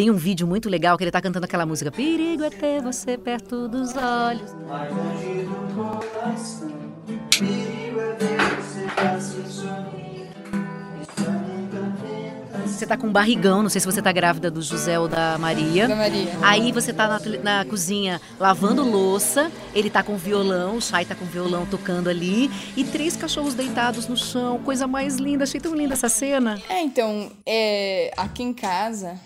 Tem um vídeo muito legal que ele tá cantando aquela música Perigo é ter você perto dos olhos. Mais longe do coração, perigo é ver você Você tá com um barrigão, não sei se você tá grávida do José ou da Maria. Da Maria. Aí você tá na, na cozinha lavando louça, ele tá com violão, o Chay tá com violão tocando ali, e três cachorros deitados no chão, coisa mais linda, achei tão linda essa cena. É, então, é, aqui em casa,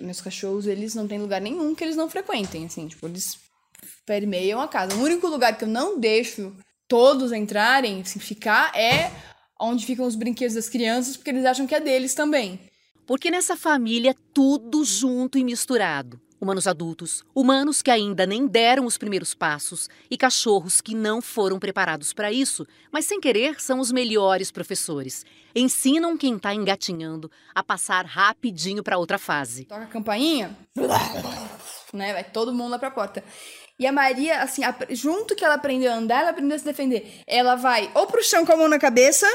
meus cachorros, eles não têm lugar nenhum que eles não frequentem, assim, tipo, eles permeiam a casa. O único lugar que eu não deixo todos entrarem, assim, ficar, é onde ficam os brinquedos das crianças, porque eles acham que é deles também. Porque nessa família tudo junto e misturado. Humanos adultos, humanos que ainda nem deram os primeiros passos e cachorros que não foram preparados para isso, mas sem querer são os melhores professores. Ensinam quem está engatinhando a passar rapidinho para outra fase. Toca a campainha, né, vai todo mundo lá pra porta. E a Maria, assim, a- junto que ela aprendeu a andar, ela aprendeu a se defender. Ela vai ou pro chão com a mão na cabeça,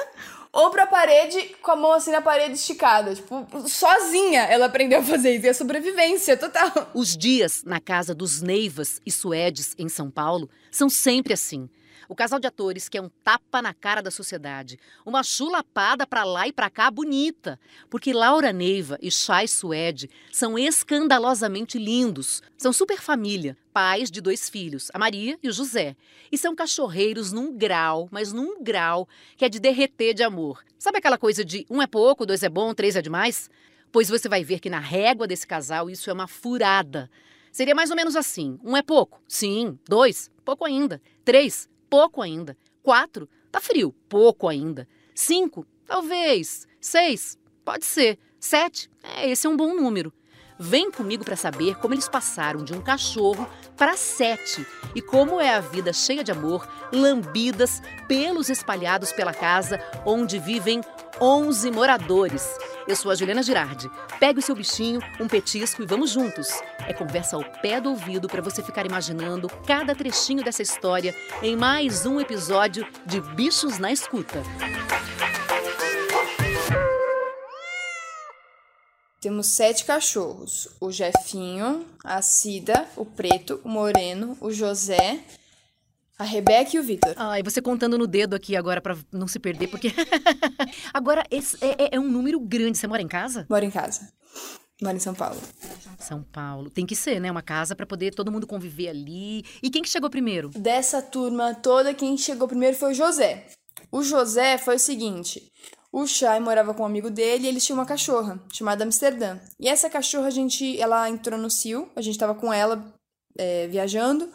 ou pra parede com a mão assim na parede esticada. Tipo, sozinha ela aprendeu a fazer isso. E a sobrevivência total. Os dias na casa dos Neivas e Suedes, em São Paulo, são sempre assim. O casal de atores que é um tapa na cara da sociedade, uma chulapada pra lá e pra cá bonita, porque Laura Neiva e Chay Suede são escandalosamente lindos, são super família, pais de dois filhos, a Maria e o José, e são cachorreiros num grau, mas num grau que é de derreter de amor. Sabe aquela coisa de um é pouco, dois é bom, três é demais? Pois você vai ver que na régua desse casal isso é uma furada. Seria mais ou menos assim: um é pouco, sim. Dois, pouco ainda. Três, pouco ainda. Quatro, tá frio, pouco ainda. Cinco, talvez. Seis, pode ser. Sete, é, esse é um bom número. Vem comigo para saber como eles passaram de um cachorro para sete e como é a vida cheia de amor, lambidas, pelos espalhados pela casa onde vivem 11 moradores. Eu sou a Juliana Girardi. Pegue o seu bichinho, um petisco e vamos juntos. É conversa ao pé do ouvido para você ficar imaginando cada trechinho dessa história em mais um episódio de Bichos na Escuta. Temos sete cachorros: o Jefinho, a Cida, o Preto, o Moreno, o José, a Rebeca e o Vitor. Ai, você contando no dedo aqui agora para não se perder, porque. agora, esse é, é- é um número grande. Você mora em casa? Mora em casa. Mora em São Paulo. São Paulo. Tem que ser, né? Uma casa para poder todo mundo conviver ali. E quem que chegou primeiro? Dessa turma toda, quem chegou primeiro foi o José. O José foi o seguinte: o Chay morava com um amigo dele e eles tinham uma cachorra chamada Amsterdã. E essa cachorra, a gente, ela entrou no cio, a gente tava com ela é, viajando.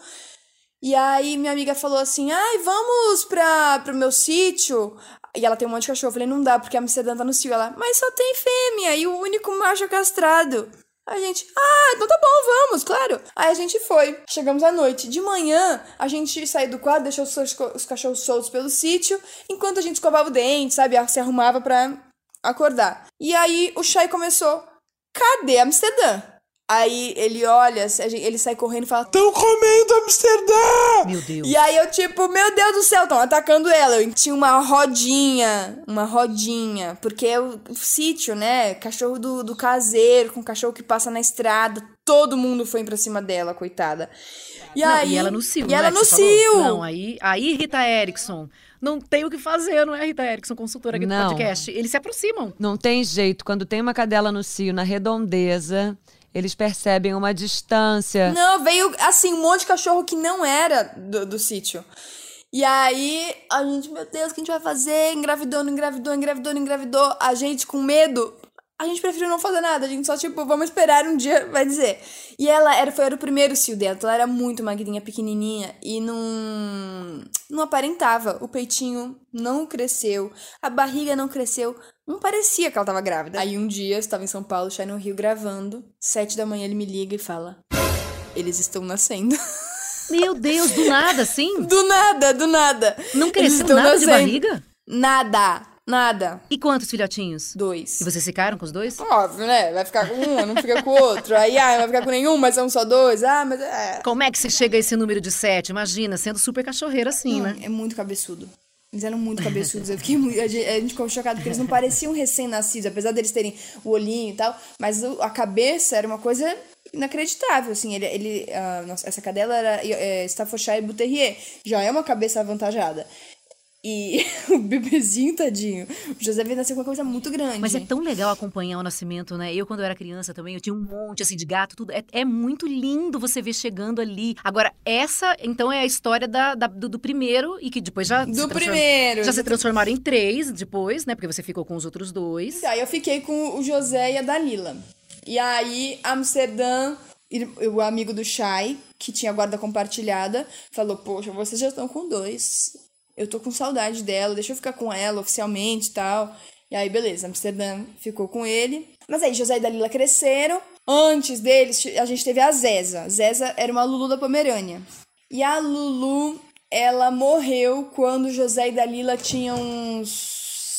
E aí minha amiga falou assim: ai, vamos pra, pro meu sítio. E ela tem um monte de cachorro. Eu falei, não dá, porque a Amsterdã tá no cio. Ela, mas só tem fêmea e o único macho é castrado. A gente, ah, então tá bom, vamos, claro. Aí a gente foi. Chegamos à noite. De manhã, a gente saiu do quarto, deixou os, os cachorros soltos pelo sítio, enquanto a gente escovava o dente, sabe? Se arrumava pra acordar. E aí o Chay começou: cadê Amsterdã? Aí ele olha, ele sai correndo e fala: Estão comendo Amsterdã! Meu Deus. e aí eu, tipo, meu Deus do céu, estão atacando ela. Eu tinha uma rodinha, uma rodinha. Porque é o, o sítio, né? Cachorro do, do caseiro, com cachorro que passa na estrada. Todo mundo foi pra cima dela, coitada. E Não, aí. e ela no cio, E não ela no cio. Não, aí, aí, Rita Erickson, não tem o que fazer, não é, Rita Erickson, consultora aqui do Não. podcast? Eles se aproximam. Não tem jeito. Quando tem uma cadela no cio, na redondeza, eles percebem uma distância. Não, veio assim, um monte de cachorro que não era do, do sítio. E aí, a gente, meu Deus, o que a gente vai fazer? Engravidou, não engravidou, engravidou, não engravidou. A gente com medo. A gente preferiu não fazer nada. A gente só, tipo, vamos esperar um dia, vai dizer. E ela era, foi, era o primeiro cio dela. Então ela era muito magrinha, pequenininha. E não, não aparentava. O peitinho não cresceu. A barriga não cresceu. Não parecia que ela tava grávida. Aí um dia, eu estava em São Paulo, Chay no Rio, gravando. Sete da manhã ele me liga e fala: Eles estão nascendo. Meu Deus, do nada, assim? Do nada, do nada. Não cresceu nada de nascendo. barriga? Nada, nada. E quantos filhotinhos? Dois. E vocês ficaram com os dois? Óbvio, né? Vai ficar com um, não fica com o outro. Aí, ah, vai ficar com nenhum, mas são só dois. Ah, mas é. Como é que se chega a esse número de sete? Imagina, sendo super cachorreira assim, né? É muito cabeçudo. Eles eram muito cabeçudos. Eu fiquei muito, a gente a gente ficou chocado porque eles não pareciam recém-nascidos, apesar deles terem o olhinho e tal. Mas o- a cabeça era uma coisa inacreditável, assim. Ele, ele, a nossa- essa cadela era é, Staffordshire Bull Terrier. Já é uma cabeça avantajada. E o bebezinho, tadinho. O José veio nascer com uma coisa muito grande. Mas é tão legal acompanhar o nascimento, né? Eu, quando eu era criança também, eu tinha um monte, assim, de gato, tudo. É, é muito lindo você ver chegando ali. Agora, essa, então, é a história da, da- do, do primeiro e que depois já... Do primeiro. Já se transformaram em três depois, né? Porque você ficou com os outros dois. Aí eu fiquei com o José e a Dalila. E aí, Amsterdã, o amigo do Shai, que tinha guarda compartilhada, falou: Poxa, vocês já estão com dois. Eu tô com saudade dela, deixa eu ficar com ela oficialmente e tal. E aí, beleza, Amsterdã ficou com ele. Mas aí, José e Dalila cresceram. Antes deles, a gente teve a Zeza. Zeza era uma Lulu da Pomerânia. E a Lulu, ela morreu quando José e Dalila tinham uns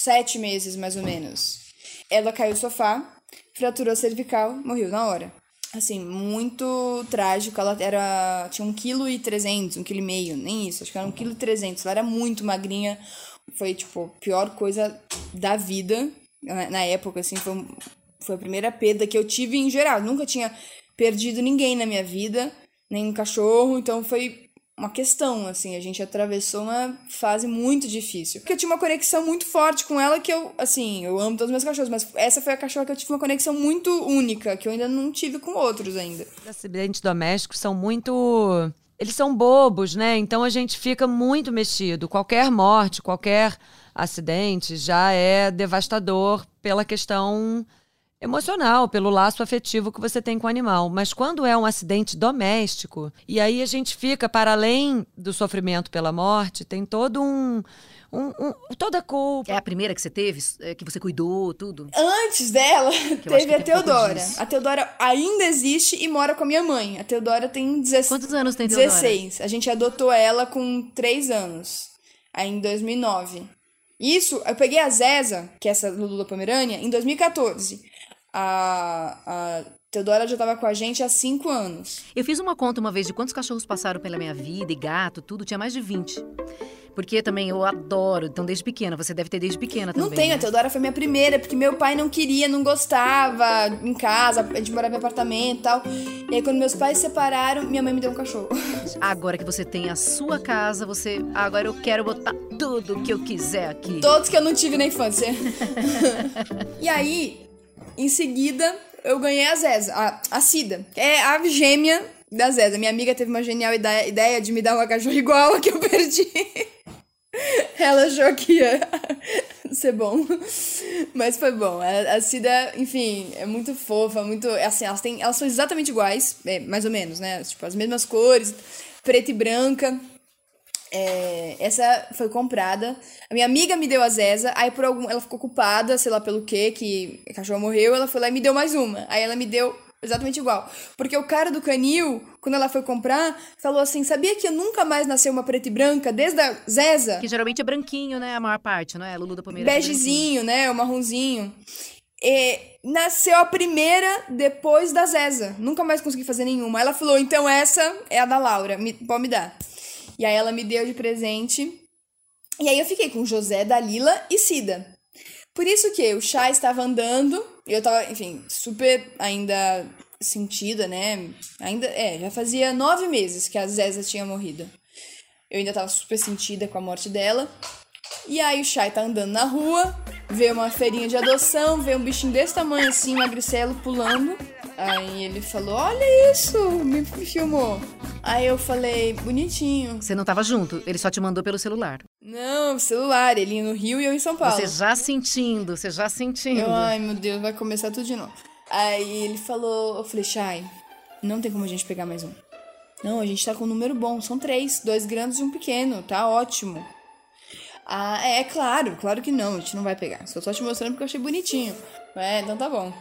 sete meses, mais ou menos. Ela caiu do sofá, fraturou a cervical, morreu na hora. Assim, muito trágico. Ela era. Tinha 1,3 kg, 1,5 kg, nem isso, acho que era 1,3 kg. Ela era muito magrinha. Foi, tipo, a pior coisa da vida. Na, na época, assim, foi, foi a primeira perda que eu tive em geral. Nunca tinha perdido ninguém na minha vida, nem um cachorro, então foi uma questão, assim, a gente atravessou uma fase muito difícil. Porque eu tinha uma conexão muito forte com ela que eu, assim, eu amo todos os meus cachorros, mas essa foi a cachorra que eu tive uma conexão muito única, que eu ainda não tive com outros ainda. Os acidentes domésticos são muito. Eles são bobos, né? Então a gente fica muito mexido. Qualquer morte, qualquer acidente já é devastador pela questão emocional, pelo laço afetivo que você tem com o animal. Mas quando é um acidente doméstico, e aí a gente fica, para além do sofrimento pela morte, tem todo um. um- um- toda a culpa. É a primeira que você teve, é, que você cuidou, tudo. Antes dela, teve a Teodora. A Teodora ainda existe e mora com a minha mãe. A Teodora tem 16. Quantos anos tem Teodora? 16. A gente adotou ela com 3 anos. Aí em 2009. Isso, eu peguei a Zeza, que é essa Lulu da Pomerânia, em 2014. A, a Teodora já tava com a gente há 5 anos. Eu fiz uma conta uma vez de quantos cachorros passaram pela minha vida, e gato, tudo, tinha mais de 20. Porque também eu adoro, então desde pequena, você deve ter desde pequena também. Não tenho, a né? Teodora foi minha primeira, porque meu pai não queria, não gostava em casa, a gente morava em apartamento e tal. E aí, quando meus pais se separaram, minha mãe me deu um cachorro. Agora que você tem a sua casa, você. Agora eu quero botar tudo que eu quiser aqui. Todos que eu não tive na infância. e aí, em seguida, eu ganhei a Zeza, a, a Cida, que é a gêmea da Zeza. Minha amiga teve uma genial ideia, de me dar uma cachorra igual a que eu perdi. Ela achou que ia ser bom. Mas foi bom. A, Cida, enfim, é muito fofa, muito. Assim, elas, têm, elas são exatamente iguais, é, mais ou menos, né? Tipo, as mesmas cores, preta e branca. É, essa foi comprada. A minha amiga me deu a Zeza, aí por algum. Ela ficou ocupada, sei lá pelo quê, que a cachorra morreu, ela foi lá e me deu mais uma. Aí ela me deu exatamente igual. Porque o cara do canil, quando ela foi comprar, falou assim: sabia que eu nunca mais nasceu uma preta e branca desde a Zeza? Que geralmente é branquinho, né? A maior parte, não é? Lulu da é branquinho. Begezinho, né? O marronzinho. E nasceu a primeira depois da Zeza. Nunca mais consegui fazer nenhuma. Ela falou: então essa é a da Laura, me, pode me dar. E aí ela me deu de presente. E aí eu fiquei com José, Dalila e Cida. Por isso que o chá estava andando, eu tava, enfim, super ainda sentida, né? Ainda, é, já fazia nove meses que a Zeza tinha morrido. Eu ainda tava super sentida com a morte dela. E aí o Shai tá andando na rua, vê uma feirinha de adoção, vê um bichinho desse tamanho assim, magricelo, pulando. Aí ele falou, olha isso, me filmou. Aí eu falei, bonitinho. Você não tava junto, ele só te mandou pelo celular. Não, celular, ele ia no Rio e eu em São Paulo. Você já sentindo, você já sentindo. Eu, ai meu Deus, vai começar tudo de novo. Aí ele falou, eu falei, Shai, não tem como a gente pegar mais um. Não, a gente tá com um número bom, são três, dois grandes e um pequeno, tá ótimo. Ah, é claro, claro que não, a gente não vai pegar. Só tô te mostrando porque eu achei bonitinho. É, então tá bom.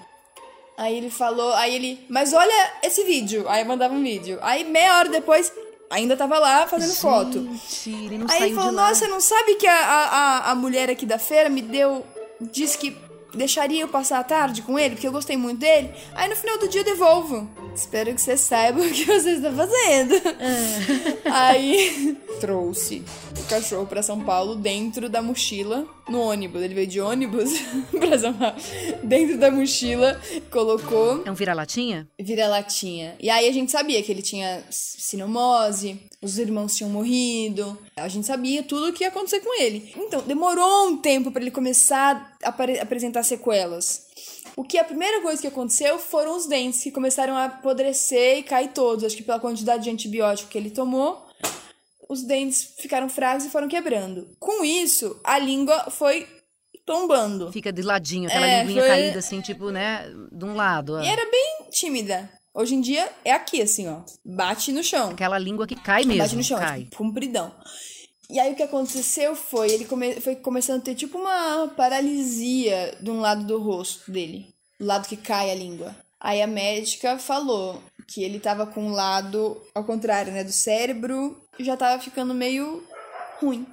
Aí ele falou, aí ele, mas olha esse vídeo. Aí eu mandava um vídeo. Aí meia hora depois, ainda tava lá fazendo foto. Gente, ele não Aí ele falou, nossa, não sabe que a, a, a- mulher aqui da feira me deu. Disse que deixaria eu passar a tarde com ele, porque eu gostei muito dele. Aí no final do dia eu devolvo. Espero que você saiba o que você está fazendo. É. Aí trouxe cachorro pra São Paulo dentro da mochila no ônibus. Ele veio de ônibus pra São Paulo. Dentro da mochila, colocou É um vira-latinha? vira-latinha. E aí a gente sabia que ele tinha sinomose, os irmãos tinham morrido. A gente sabia tudo o que ia acontecer com ele. Então, demorou um tempo pra ele começar a apresentar sequelas. O que a primeira coisa que aconteceu foram os dentes que começaram a apodrecer e cair todos. Acho que pela quantidade de antibiótico que ele tomou, os dentes ficaram fracos e foram quebrando. Com isso, a língua foi tombando. Fica de ladinho, aquela É, linguinha foi- caída assim, tipo, né, de um lado. ó. E era bem tímida. Hoje em dia é aqui, assim, ó. Bate no chão. Aquela língua que cai mesmo, Bate no chão, cai. tipo, compridão. E aí o que aconteceu foi, ele come- foi começando a ter tipo uma paralisia de um lado do rosto dele. Do lado que cai a língua. Aí a médica falou que ele tava com o lado, ao contrário, né, do cérebro, já tava ficando meio ruim.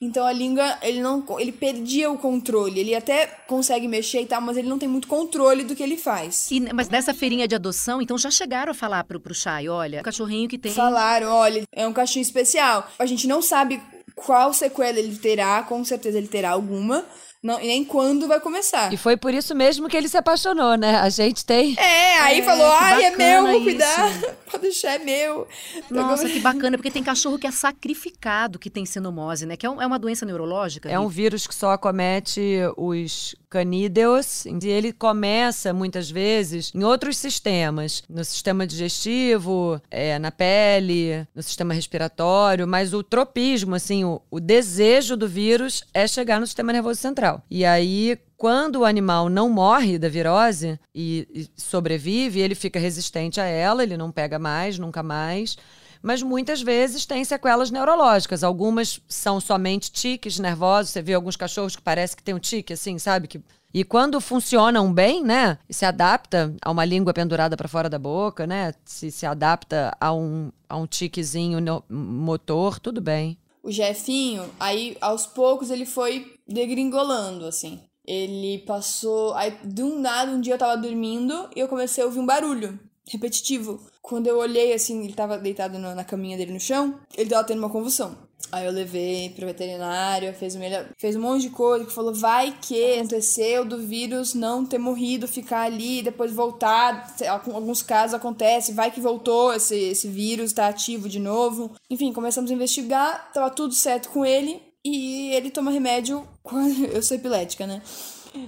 Então a língua, ele não, ele perdia o controle. Ele até consegue mexer e tal, mas ele não tem muito controle do que ele faz. E- mas nessa feirinha de adoção, então já chegaram a falar pro, pro Chay, olha, o cachorrinho que tem... Falaram, olha, é um cachorro especial. A gente não sabe qual sequela ele terá, com certeza ele terá alguma, não, e nem quando vai começar. E foi por isso mesmo que ele se apaixonou, né? A gente tem. É, aí É, falou, ai, é meu, vou cuidar, pode deixar, é meu. Nossa, que bacana, porque tem cachorro que é sacrificado que tem sinomose, né? Que é, um- é uma doença neurológica. É um vírus que só acomete os canídeos e ele começa muitas vezes em outros sistemas, no sistema digestivo, é, na pele, no sistema respiratório, mas o tropismo, assim, o, o desejo do vírus é chegar no sistema nervoso central. E aí quando o animal não morre da virose e, e sobrevive, ele fica resistente a ela, ele não pega mais, nunca mais. Mas muitas vezes tem sequelas neurológicas. Algumas são somente tiques nervosos. Você vê alguns cachorros que parece que tem um tique, assim, sabe? Que... E quando funcionam bem, né? Se adapta a uma língua pendurada para fora da boca, né? Se se adapta a um, a um tiquezinho no- motor, tudo bem. O Jefinho, aí aos poucos ele foi degringolando, assim. Ele passou. Aí, de um nada, um dia eu tava dormindo e eu comecei a ouvir um barulho repetitivo. Quando eu olhei, assim, ele tava deitado no- na caminha dele no chão, ele tava tendo uma convulsão. Aí eu levei pro veterinário, fez fez um monte de coisa, que falou, vai que aconteceu do vírus não ter morrido, ficar ali, depois voltar. Alguns casos acontece, vai que voltou, esse, esse vírus tá ativo de novo. Enfim, começamos a investigar, tava tudo certo com ele, e ele toma remédio quando. Eu sou epilética, né?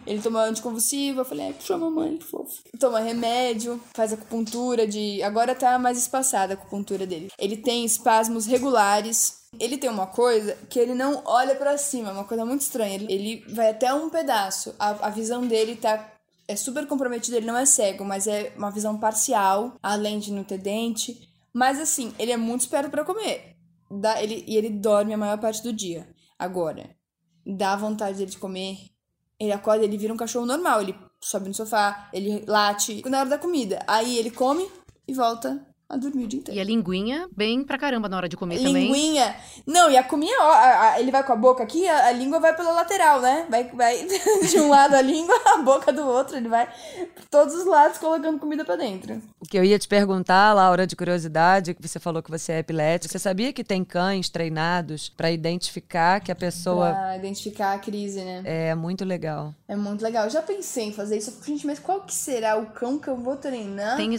Ele toma anticonvulsivo, eu falei, ai, puxa mamãe, que fofo. Toma remédio, faz acupuntura de. Agora tá mais espaçada a acupuntura dele. Ele tem espasmos regulares. Ele tem uma coisa que ele não olha pra cima, uma coisa muito estranha. Ele, ele vai até um pedaço. A, a visão dele tá. É super comprometida, ele não é cego, mas é uma visão parcial, além de não ter dente. Mas assim, ele é muito esperto pra comer. Dá, ele, e ele dorme a maior parte do dia. Agora, dá vontade dele de comer. Ele acorda, ele vira um cachorro normal. Ele sobe no sofá, ele late na hora da comida. Aí ele come e volta a dormir o dia inteiro. E a linguinha, bem pra caramba na hora de comer também. Linguinha. Não, e a cominha, ó, a- a- ele vai com a boca aqui, a, a língua vai pela lateral, né? Vai, vai de um lado a língua, a boca do outro. Ele vai por todos os lados colocando comida pra dentro. O que eu ia te perguntar, Laura, de curiosidade, que você falou que você é epilética. Você sabia que tem cães treinados para identificar que a pessoa Pra identificar a crise, né? é muito legal? É muito legal. Eu já pensei em fazer isso. Gente, mas qual que será o cão que eu vou treinar? Tem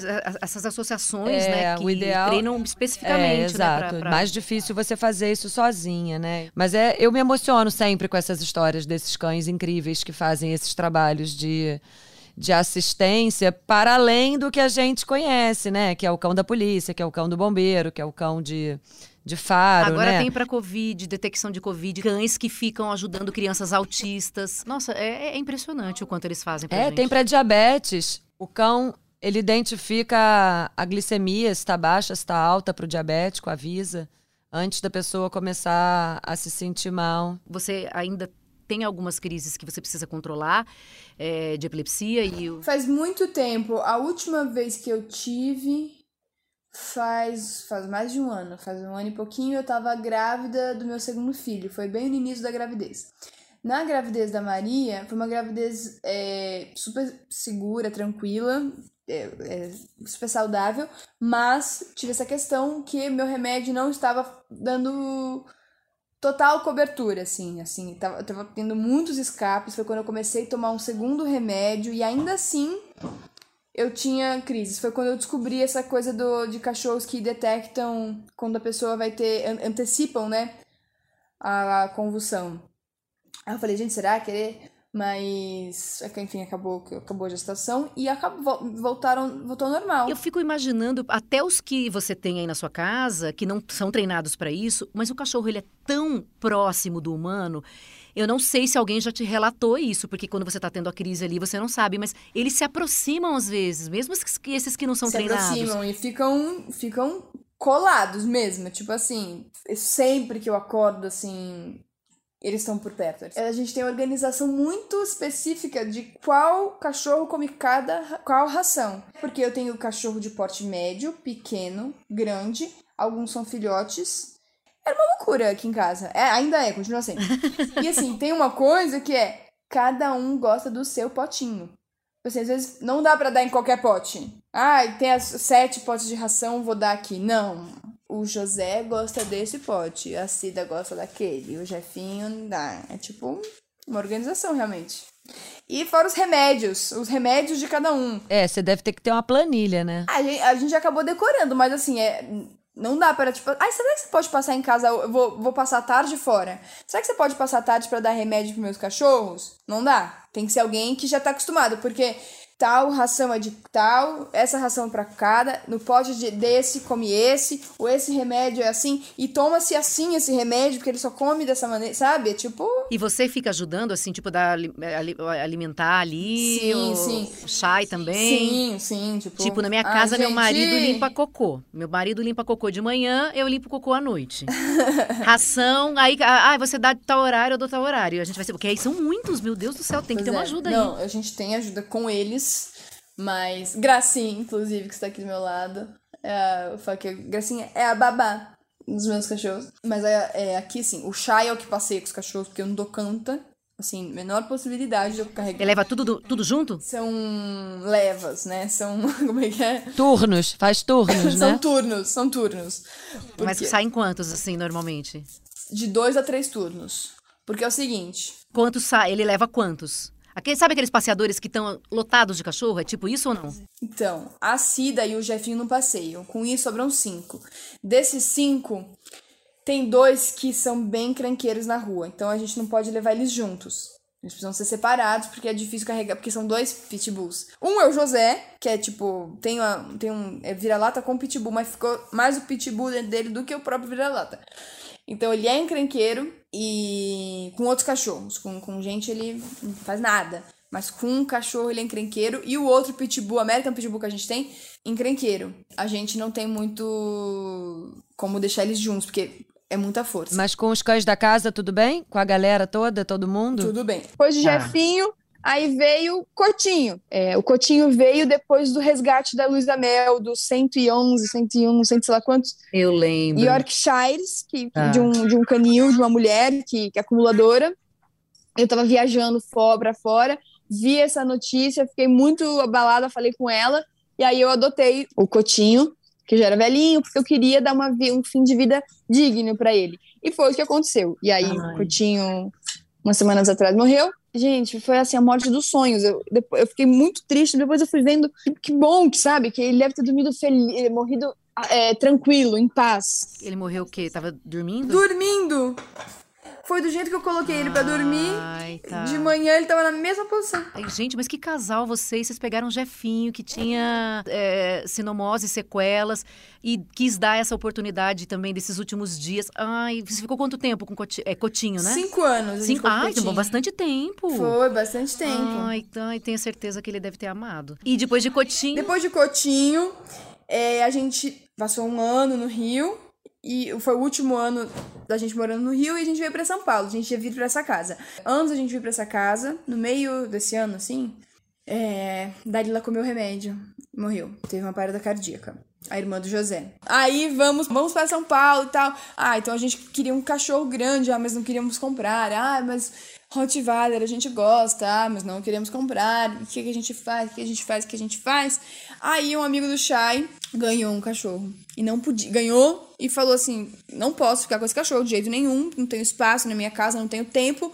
essas associações, É, né? O Que ideal- treinam especificamente, É, né? exato. pra- pra- Mais difícil você fazer isso sozinha, né? Mas é, eu me emociono sempre com essas histórias desses cães incríveis que fazem esses trabalhos de, de assistência para além do que a gente conhece, né? Que é o cão da polícia, que é o cão do bombeiro, que é o cão de, de faro, Agora né? tem pra Covid, detecção de Covid, cães que ficam ajudando crianças autistas. Nossa, é, é impressionante o quanto eles fazem pra É, gente. tem para diabetes. O cão, ele identifica a glicemia, se está baixa, se está alta para o diabético, avisa, antes da pessoa começar a se sentir mal. Você ainda tem algumas crises que você precisa controlar, é, de epilepsia e... o- Faz muito tempo. A última vez que eu tive faz, faz mais de um ano. Faz um ano e pouquinho eu tava grávida do meu segundo filho. Foi bem no início da gravidez. Na gravidez da Maria, foi uma gravidez é, super segura, tranquila. É, é super saudável, mas tive essa questão que meu remédio não estava dando total cobertura, assim, assim, tava, tava tendo muitos escapes, foi quando eu comecei a tomar um segundo remédio e ainda assim eu tinha crises. Foi quando eu descobri essa coisa do, de cachorros que detectam quando a pessoa vai ter, an- antecipam, né, a convulsão. Aí eu falei, gente, será querer? Mas, é enfim, acabou, acabou a gestação e acabou, vol- voltaram, voltou ao normal. Eu fico imaginando até os que você tem aí na sua casa, que não são treinados para isso, mas o cachorro ele é tão próximo do humano. Eu não sei se alguém já te relatou isso, porque quando você tá tendo a crise ali, você não sabe, mas eles se aproximam às vezes, mesmo esses que- não são se treinados. aproximam e ficam, ficam colados mesmo. Tipo assim, sempre que eu acordo, assim, eles estão por perto. A gente tem uma organização muito específica de qual cachorro come cada qual ração. Porque eu tenho cachorro de porte médio, pequeno, grande, alguns são filhotes. Era uma loucura aqui em casa. É, ainda é, continua sendo. e assim, tem uma coisa que é cada um gosta do seu potinho. Assim, às vezes não dá pra dar em qualquer pote. Ah, tem as sete potes de ração, vou dar aqui. Não. O José gosta desse pote, a Cida gosta daquele, o Jefinho não dá. É tipo uma organização, realmente. E fora os remédios, os remédios de cada um. É, você deve ter que ter uma planilha, né? A gente, a gente acabou decorando, mas assim, é. Não dá para, tipo, ai, será que você pode passar em casa? Eu vou, vou passar a tarde fora. Será que você pode passar a tarde pra dar remédio pros meus cachorros? Não dá. Tem que ser alguém que já tá acostumado, porque tal ração é de tal, essa ração é pra cada, no pote de, desse come esse, ou esse remédio é assim, e toma-se assim esse remédio, porque ele só come dessa maneira, sabe? É tipo. E você fica ajudando, assim, tipo, dar, ali- ali- alimentar ali? Sim, o sim. Chai também? Sim, sim, tipo. Tipo, na minha "Ai, casa, meu gente, marido limpa cocô. Meu marido limpa cocô de manhã, eu limpo cocô à noite. Ração, aí, ah, você dá de tal horário, eu dou tal horário. A gente vai ser, porque aí são muitos, meu Deus do céu, tem que ter Pois uma é. ajuda aí. Não, a gente tem ajuda com eles, mas Gracinha, inclusive, que está aqui do meu lado, é eu falo que Gracinha é a babá dos meus cachorros. Mas é, é aqui, assim, o Chai é o que passeia com os cachorros, porque eu não dou canta. Assim, menor possibilidade de eu carregar. Ele leva tudo, do- tudo junto? São levas, né? São. Como é que é? Turnos, faz turnos, São né? turnos, são turnos. Mas Porque- saem quantos, assim, normalmente? De dois a três turnos. Porque é o seguinte, Quantos sai? Ele leva quantos? Aquele, sabe aqueles passeadores que estão lotados de cachorro? É tipo isso ou não? Então, a Cida e o Jefinho não passeiam. Com isso, sobram cinco. Desses cinco, tem dois que são bem cranqueiros na rua. Então, a gente não pode levar eles juntos. Eles precisam ser separados, porque é difícil carregar, porque são dois pitbulls. Um é o José, que é tipo, tem, uma, tem um é vira-lata com pitbull, mas ficou mais o pitbull dentro dele do que o próprio vira-lata. Então ele é encrenqueiro e com outros cachorros. Com, com gente ele não faz nada. Mas com um cachorro ele é encrenqueiro. E o outro pitbull, American Pitbull que a gente tem, encrenqueiro. A gente não tem muito como deixar eles juntos, porque é muita força. Mas com os cães da casa, tudo bem? Com a galera toda, todo mundo? Tudo bem. Depois do Tá. Jefinho, aí veio o Cotinho. É, o Cotinho veio depois do resgate da Luísa Mel, dos 111, 101, não sei sei lá quantos, Eu lembro. Yorkshires, que, Tá. de, um, de um canil, de uma mulher que, que é acumuladora. Eu tava viajando fora, pra fora, vi essa notícia, fiquei muito abalada, falei com ela, e aí eu adotei o Cotinho, que já era velhinho, porque eu queria dar uma, um fim de vida digno pra ele. E foi o que aconteceu. E aí Ai. o Cotinho, umas semanas atrás, morreu. Gente, foi assim, a morte dos sonhos. Eu, depois, eu fiquei muito triste, depois eu fui vendo que, que bom, que sabe, que ele deve ter dormido feliz, morrido é, tranquilo, em paz. Ele morreu o quê? Tava dormindo? Dormindo! Foi do jeito que eu coloquei ele pra dormir. Ai, tá. De manhã ele tava na mesma posição. Ai, gente, mas que casal vocês? Vocês pegaram um Jefinho que tinha é, sinomose, sequelas e quis dar essa oportunidade também desses últimos dias. Ai, você ficou quanto tempo com Coti- é, Cotinho, né? Cinco anos. Cinco. com Ai, Cotinho. demorou bastante tempo. Foi, bastante tempo. Ai, ai, tenho certeza que ele deve ter amado. E depois de Cotinho. Depois de Cotinho, é, a gente passou um ano no Rio. E foi o último ano da gente morando no Rio e a gente veio pra São Paulo. A gente ia vir pra essa casa. Antes a gente vir pra essa casa, no meio desse ano, assim, É, Dalila comeu remédio, morreu, teve uma parada cardíaca. A irmã do José. Aí vamos, vamos para São Paulo e tal. Ah, então a gente queria um cachorro grande, ah, mas não queríamos comprar. Ah, mas Rottweiler a gente gosta, ah, mas não queremos comprar. O que, que a gente faz? O que a gente faz? O que a gente faz? Aí um amigo do Shai ganhou um cachorro. E não podia. Ganhou e falou assim: não posso ficar com esse cachorro de jeito nenhum, não tenho espaço na minha casa, não tenho tempo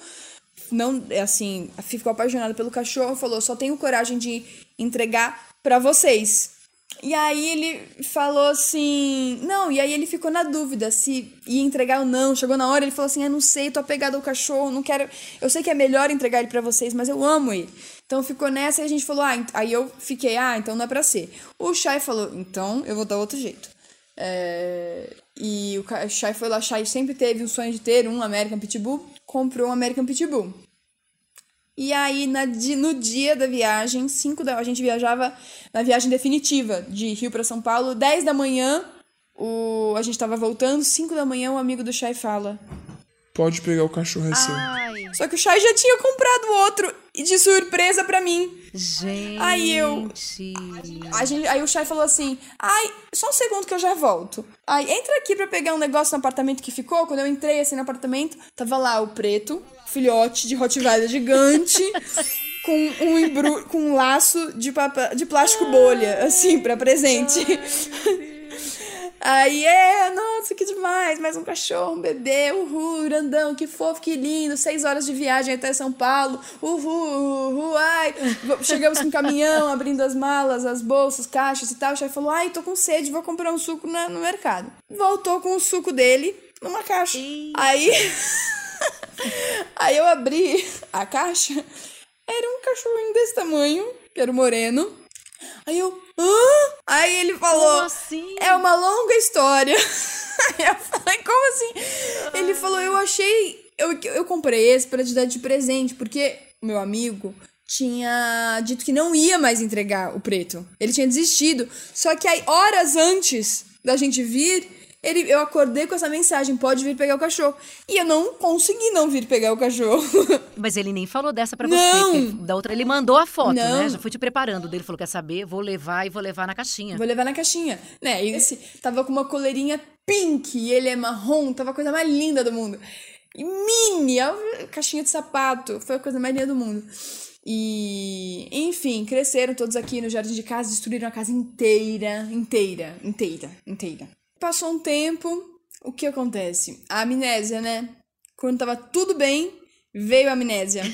não, é assim, ficou apaixonada pelo cachorro, falou: "Só tenho coragem de entregar pra vocês". E aí ele falou assim: "Não", e aí ele ficou na dúvida se ia entregar ou não. Chegou na hora, ele falou assim: "Eu não sei, tô apegado ao cachorro, não quero, eu sei que é melhor entregar ele pra vocês, mas eu amo ele". Então ficou nessa e a gente falou: "Ah, ent-" aí eu fiquei: "Ah, então não é pra ser". O Shai falou: "Então eu vou dar outro jeito". É, E o Shai foi lá, Shai sempre teve o sonho de ter um American Pitbull, comprou um American Pitbull. E aí, na no dia da viagem, 5 da, a gente viajava na viagem definitiva de Rio para São Paulo, 10 da manhã, o, a gente tava voltando, 5 da manhã, um amigo do Shai fala. Pode pegar o cachorro é seu. Ai, Só que o Shai já tinha comprado outro, e de surpresa pra mim. gente. Aí eu- A gente, aí o Shai falou assim: Ai, só um segundo que eu já volto. Aí entra aqui pra pegar um negócio no apartamento que ficou. Quando eu entrei assim no apartamento, tava lá o preto, filhote de Rottweiler gigante, com um embru com um laço de, papel, de plástico bolha, assim, pra presente. Aí, é, nossa, que demais, mais um cachorro, um bebê, uhul, grandão, que fofo, que lindo, seis horas de viagem até São Paulo, uhul, uhul, ai. Chegamos com o caminhão, abrindo as malas, as bolsas, caixas e tal, o chefe falou, ai, tô com sede, vou comprar um suco na- no mercado. Voltou com o suco dele numa caixa. Aí, aí eu abri a caixa, era um cachorrinho desse tamanho, que era moreno. Aí eu, hã? Aí ele falou, assim? é uma longa história. Aí eu falei, como assim? Ele falou, eu achei. Eu, eu comprei esse pra te dar de presente, porque meu amigo tinha dito que não ia mais entregar o preto. Ele tinha desistido. Só que aí, horas antes da gente vir, ele, eu acordei com essa mensagem: pode vir pegar o cachorro. E eu não consegui não vir pegar o cachorro. Mas ele nem falou dessa pra Não. você. Da outra ele mandou a foto, Não. né? Já fui te preparando. Dele falou: quer saber? Vou levar e vou levar na caixinha. Vou levar na caixinha. Né? E esse tava com uma coleirinha pink e ele é marrom, tava a coisa mais linda do mundo. E mini, a caixinha de sapato, foi a coisa mais linda do mundo. E, enfim, cresceram todos aqui no jardim de casa, destruíram a casa inteira, inteira, inteira, inteira. Passou um tempo, o que acontece? A amnésia, né? Quando tava tudo bem, veio a amnésia.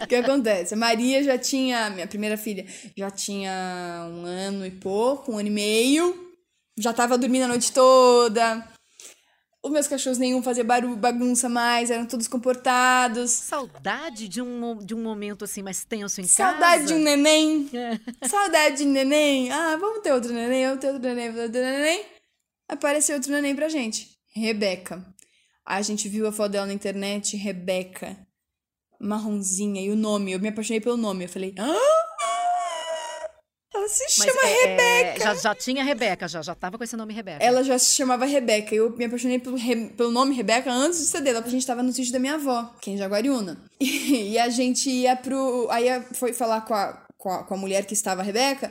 O que acontece? A Maria já tinha, minha primeira filha, já tinha um ano e pouco, um ano e meio. Já tava dormindo a noite toda. Os meus cachorros nenhum fazia barulho, bagunça mais, eram todos comportados. Saudade de um, de um momento assim mais tenso em Saudade casa. de um neném. Saudade de um neném. Ah, vamos ter outro neném, vamos ter outro neném, vamos ter outro neném. Apareceu outro neném pra gente. Rebeca. A gente viu a foto dela na internet, Rebeca. Marronzinha. E o nome, eu me apaixonei pelo nome. Eu falei, ah! Se Mas chama é- é, Rebeca. já, já tinha Rebeca, já, já tava com esse nome Rebeca. Ela já se chamava Rebeca. Eu me apaixonei pelo, pelo nome Rebeca antes de ser dela, porque a gente tava no sítio da minha avó, que é em Jaguariúna. E, a gente ia pro. Aí foi falar com a, com, a, com a mulher que estava a Rebeca.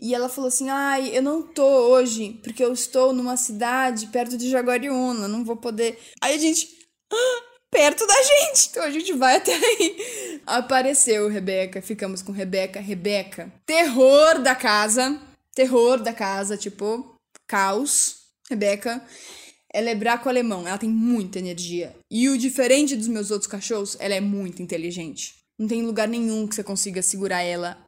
E ela falou assim: Ai, eu não tô hoje, porque eu estou numa cidade perto de Jaguariúna, não vou poder. Aí a gente. "Ah, perto da gente. Então a gente vai até aí. Apareceu Rebeca, ficamos com Rebeca. Rebeca, terror da casa. Terror da casa, tipo, caos. Rebeca, ela é braco-alemão, ela tem muita energia. E o diferente dos meus outros cachorros, ela é muito inteligente. Não tem lugar nenhum que você consiga segurar ela.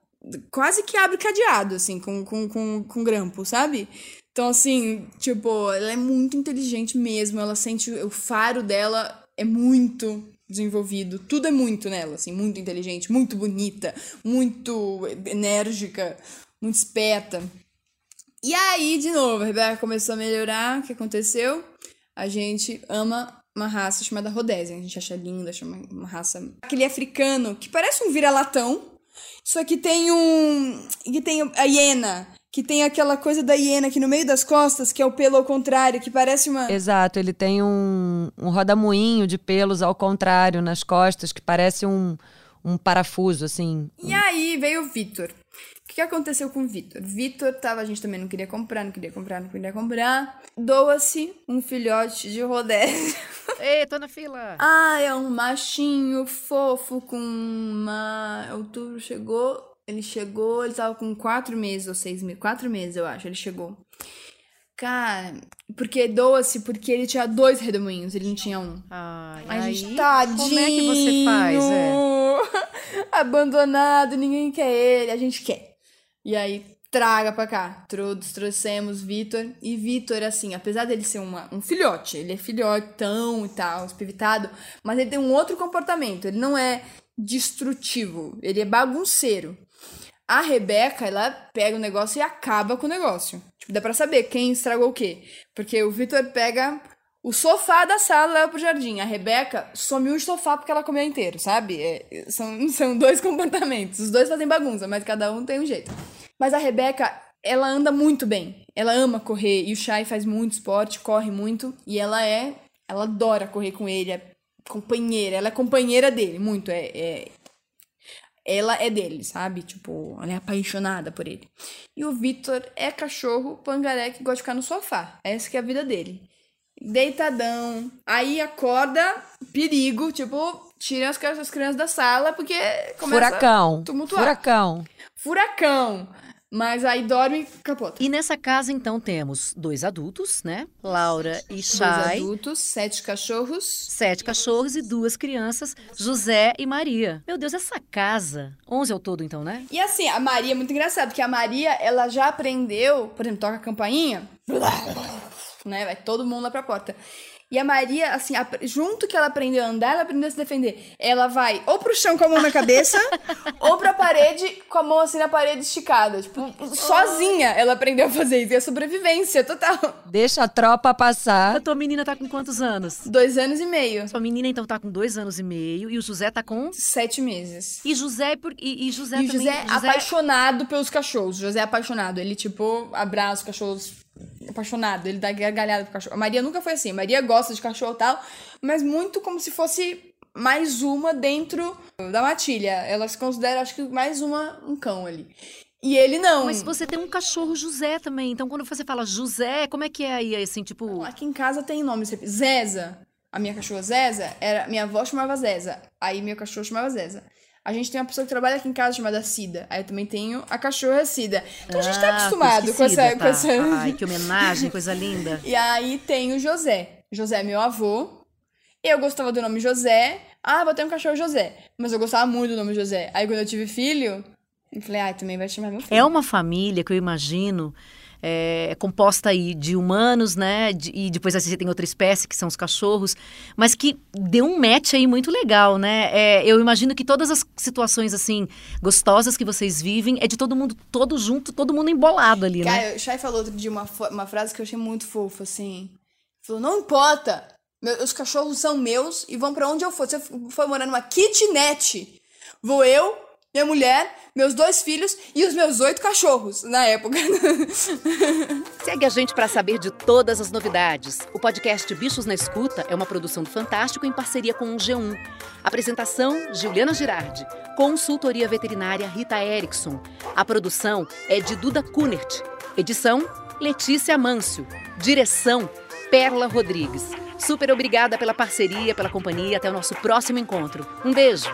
Quase que abre cadeado, assim, com, com, com, com grampo, sabe? Então, assim, tipo, ela é muito inteligente mesmo. Ela sente. O faro dela é muito desenvolvido. Tudo é muito nela, assim, muito inteligente, muito bonita, muito enérgica, muito esperta. E aí, de novo, a Rebeca começou a melhorar. O que aconteceu? A gente ama uma raça chamada Rhodesian. A gente acha linda, chama uma raça. Aquele africano que parece um vira-latão. Só que tem um. que tem a hiena. Que tem aquela coisa da hiena aqui no meio das costas, que é o pelo ao contrário, que parece uma. Exato, ele tem um, um rodamuinho de pelos ao contrário nas costas, que parece um, um parafuso, assim. E aí veio o Vitor. O que aconteceu com o Vitor? Vitor tava, a gente também não queria comprar, não queria comprar, não queria comprar. Doa-se um filhote de rodésia. Ei, tô na fila. Ah, é um machinho fofo com uma. Outubro chegou. Ele chegou, ele tava com quatro meses ou seis meses. Quatro meses, eu acho, ele chegou. Cara, porque doa-se porque ele tinha dois redemoinhos, ele não tinha um. Ai, Ai, aí, gente, tadinho. Como é que você faz? É. Abandonado, ninguém quer ele, a gente quer. E aí, traga pra cá. Todos trouxemos Vitor. E Vitor, assim, apesar dele ser uma, um filhote, ele é filhotão e tal, espivitado, mas ele tem um outro comportamento. Ele não é destrutivo, ele é bagunceiro. A Rebeca, ela pega o negócio e acaba com o negócio. Tipo, dá pra saber quem estragou o quê. Porque o Vitor pega o sofá da sala leva pro jardim. A Rebeca sumiu o sofá porque ela comeu inteiro, sabe? É, são, são dois comportamentos. Os dois fazem bagunça, mas cada um tem um jeito. Mas a Rebeca, ela anda muito bem. Ela ama correr. E o Shai faz muito esporte, corre muito. E ela é. Ela adora correr com ele. É companheira. Ela é companheira dele, muito. É, é ela é dele, sabe? Tipo, ela é apaixonada por ele. E o Vitor é cachorro pangaré que gosta de ficar no sofá. Essa que é a vida dele. Deitadão. Aí acorda, perigo, tipo, tira as, as crianças da sala porque começa Furacão. a tumultuar. Furacão. Furacão. Mas aí dorme e capota. E nessa casa, então, temos dois adultos, né? Laura e Dois Chay. adultos, sete cachorros. Sete cachorros e duas crianças, José e Maria. Meu Deus, essa casa. Onze ao todo, então, né? E assim, a Maria é muito engraçada, porque a Maria, ela já aprendeu, por exemplo, toca a campainha, né? Vai todo mundo lá pra porta. E a Maria, assim, a- junto que ela aprendeu a andar, ela aprendeu a se defender. Ela vai ou pro chão com a mão na cabeça, ou pra parede com a mão assim na parede esticada. Tipo, sozinha ela aprendeu a fazer isso. E é sobrevivência total. Deixa a tropa passar. A tua menina tá com quantos anos? Dois anos e meio. Sua menina, então, tá com dois anos e meio. E o José tá com... Sete meses. E José, por... e, e José E também... José é apaixonado pelos cachorros. José é apaixonado. Ele, tipo, abraça os cachorros. Apaixonado. Ele dá gargalhada pro cachorro. A Maria nunca foi assim. A Maria gosta de cachorro e tal, mas muito como se fosse mais uma dentro da matilha. Ela se considera, acho que, mais uma, um cão ali. E ele não. Mas você tem um cachorro José também. Então, quando você fala José, como é que é aí, assim, tipo... Aqui em casa tem nome. Zeza. A minha cachorra Zeza, era, minha avó chamava Zeza. Aí meu cachorro chamava Zeza. A gente tem uma pessoa que trabalha aqui em casa chamada Cida. Aí eu também tenho a cachorra Cida. Então a gente tá Ah, acostumado com essa, esquecida, com essa. tá. Ai, que homenagem, coisa linda. E aí tem o José. José é meu avô. Eu gostava do nome José. Ah, vou ter um cachorro José. Mas eu gostava muito do nome José. Aí quando eu tive filho, eu falei, ah, também vai chamar meu filho. É uma família que eu imagino é, composta aí de humanos, né? de- e depois assim, você tem outra espécie, que são os cachorros, mas que deu um match aí muito legal, né? É, eu imagino que todas as situações assim gostosas que vocês vivem é de todo mundo todo junto, todo mundo embolado ali, né? Cara, o Chay falou outro dia uma, uma frase que eu achei muito fofa, assim. Falou, não importa, os cachorros são meus e vão pra onde eu for. Eu for morar numa kitnet, vou eu, minha mulher, meus dois filhos e os meus oito cachorros, na época. Segue a gente para saber de todas as novidades. O podcast Bichos na Escuta é uma produção do Fantástico em parceria com o G1. Apresentação: Juliana Girardi. Consultoria veterinária Rita Erickson. A produção é de Duda Kunert. Edição: Letícia Mâncio. Direção: Perla Rodrigues. Super obrigada pela parceria, pela companhia. Até o nosso próximo encontro. Um beijo.